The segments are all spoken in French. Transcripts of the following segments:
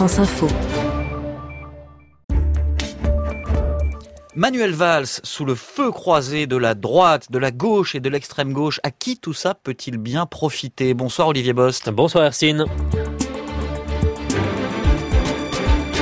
France Info. Manuel Valls, sous le feu croisé de la droite, de la gauche et de l'extrême gauche, à qui tout ça peut-il bien profiter? Bonsoir Olivier Bost. Bonsoir Ercine.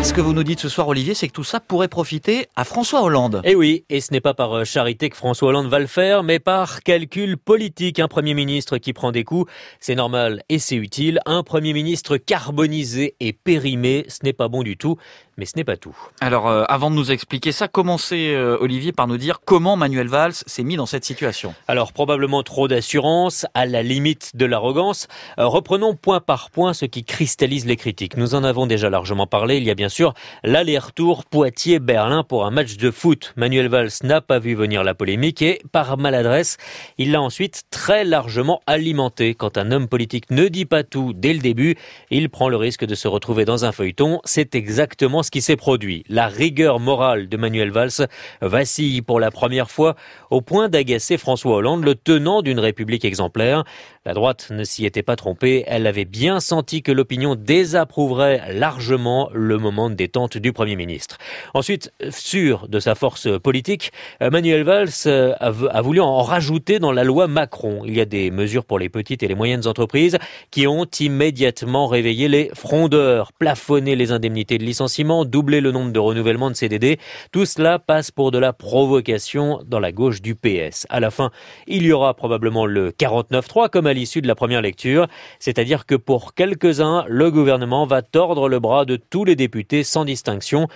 Ce que vous nous dites ce soir, Olivier, c'est que tout ça pourrait profiter à François Hollande. Eh oui, et ce n'est pas par euh, charité que François Hollande va le faire, mais par calcul politique. Un Premier ministre qui prend des coups, c'est normal et c'est utile. Un Premier ministre carbonisé et périmé, ce n'est pas bon du tout mais ce n'est pas tout. Alors, euh, avant de nous expliquer ça, commencez, euh, Olivier, par nous dire comment Manuel Valls s'est mis dans cette situation. Alors, probablement trop d'assurance, à la limite de l'arrogance. Euh, reprenons point par point ce qui cristallise les critiques. Nous en avons déjà largement parlé. Il y a bien sûr l'aller-retour Poitiers-Berlin pour un match de foot. Manuel Valls n'a pas vu venir la polémique et, par maladresse, il l'a ensuite très largement alimenté. Quand un homme politique ne dit pas tout dès le début, il prend le risque de se retrouver dans un feuilleton. C'est exactement ce qui s'est produit. La rigueur morale de Manuel Valls vacille pour la première fois au point d'agacer François Hollande, le tenant d'une république exemplaire. La droite ne s'y était pas trompée, elle avait bien senti que l'opinion désapprouverait largement le moment de détente du Premier ministre. Ensuite, sûr de sa force politique, Manuel Valls a voulu en rajouter dans la loi Macron. Il y a des mesures pour les petites et les moyennes entreprises qui ont immédiatement réveillé les frondeurs, plafonné les indemnités de licenciement, doubler le nombre de renouvellements de CDD. Tout cela passe pour de la provocation dans la gauche du PS. À la fin, il y aura probablement le 49-3 comme à l'issue de la première lecture, c'est-à-dire que pour quelques-uns, le gouvernement va tordre le bras de tous les députés sans distinction.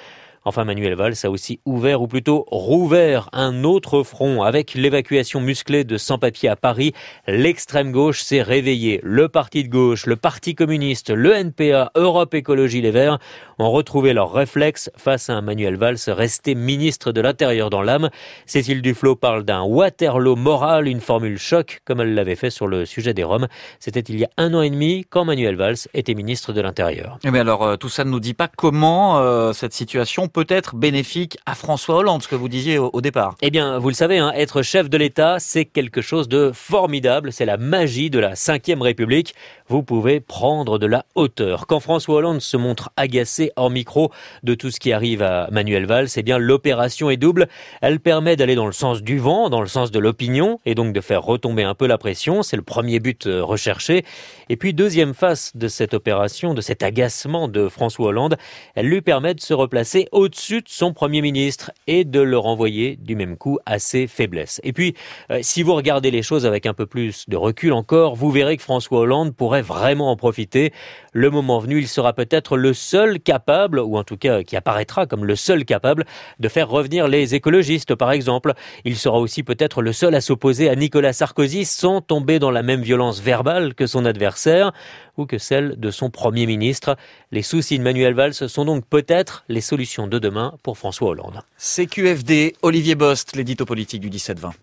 Enfin, Manuel Valls a aussi ouvert, ou plutôt rouvert, un autre front. Avec l'évacuation musclée de sans-papiers à Paris, l'extrême gauche s'est réveillée. Le parti de gauche, le parti communiste, le NPA, Europe Écologie Les Verts ont retrouvé leurs réflexes face à un Manuel Valls resté ministre de l'Intérieur dans l'âme. Cécile Duflot parle d'un Waterloo moral, une formule choc, comme elle l'avait fait sur le sujet des Roms. C'était il y a un an et demi, quand Manuel Valls était ministre de l'Intérieur. Mais alors, euh, tout ça ne nous dit pas comment euh, cette situation peut être bénéfique à François Hollande, ce que vous disiez au, départ. Eh bien, vous le savez, hein, être chef de l'État, c'est quelque chose de formidable. C'est la magie de la Ve République. Vous pouvez prendre de la hauteur. Quand François Hollande se montre agacé hors micro de tout ce qui arrive à Manuel Valls, eh bien, l'opération est double. Elle permet d'aller dans le sens du vent, dans le sens de l'opinion, et donc de faire retomber un peu la pression. C'est le premier but euh, recherché. Et puis, deuxième face de cette opération, de cet agacement de François Hollande, elle lui permet de se replacer au au-dessus de son Premier ministre et de le renvoyer du même coup à ses faiblesses. Et puis, euh, si vous regardez les choses avec un peu plus de recul encore, vous verrez que François Hollande pourrait vraiment en profiter. Le moment venu, il sera peut-être le seul capable, ou en tout cas qui apparaîtra comme le seul capable, de faire revenir les écologistes, par exemple. Il sera aussi peut-être le seul à s'opposer à Nicolas Sarkozy sans tomber dans la même violence verbale que son adversaire ou que celle de son Premier ministre. Les soucis de Manuel Valls sont donc peut-être les solutions de demain pour François Hollande. CQFD, Olivier Bost, l'édito politique du 17-20.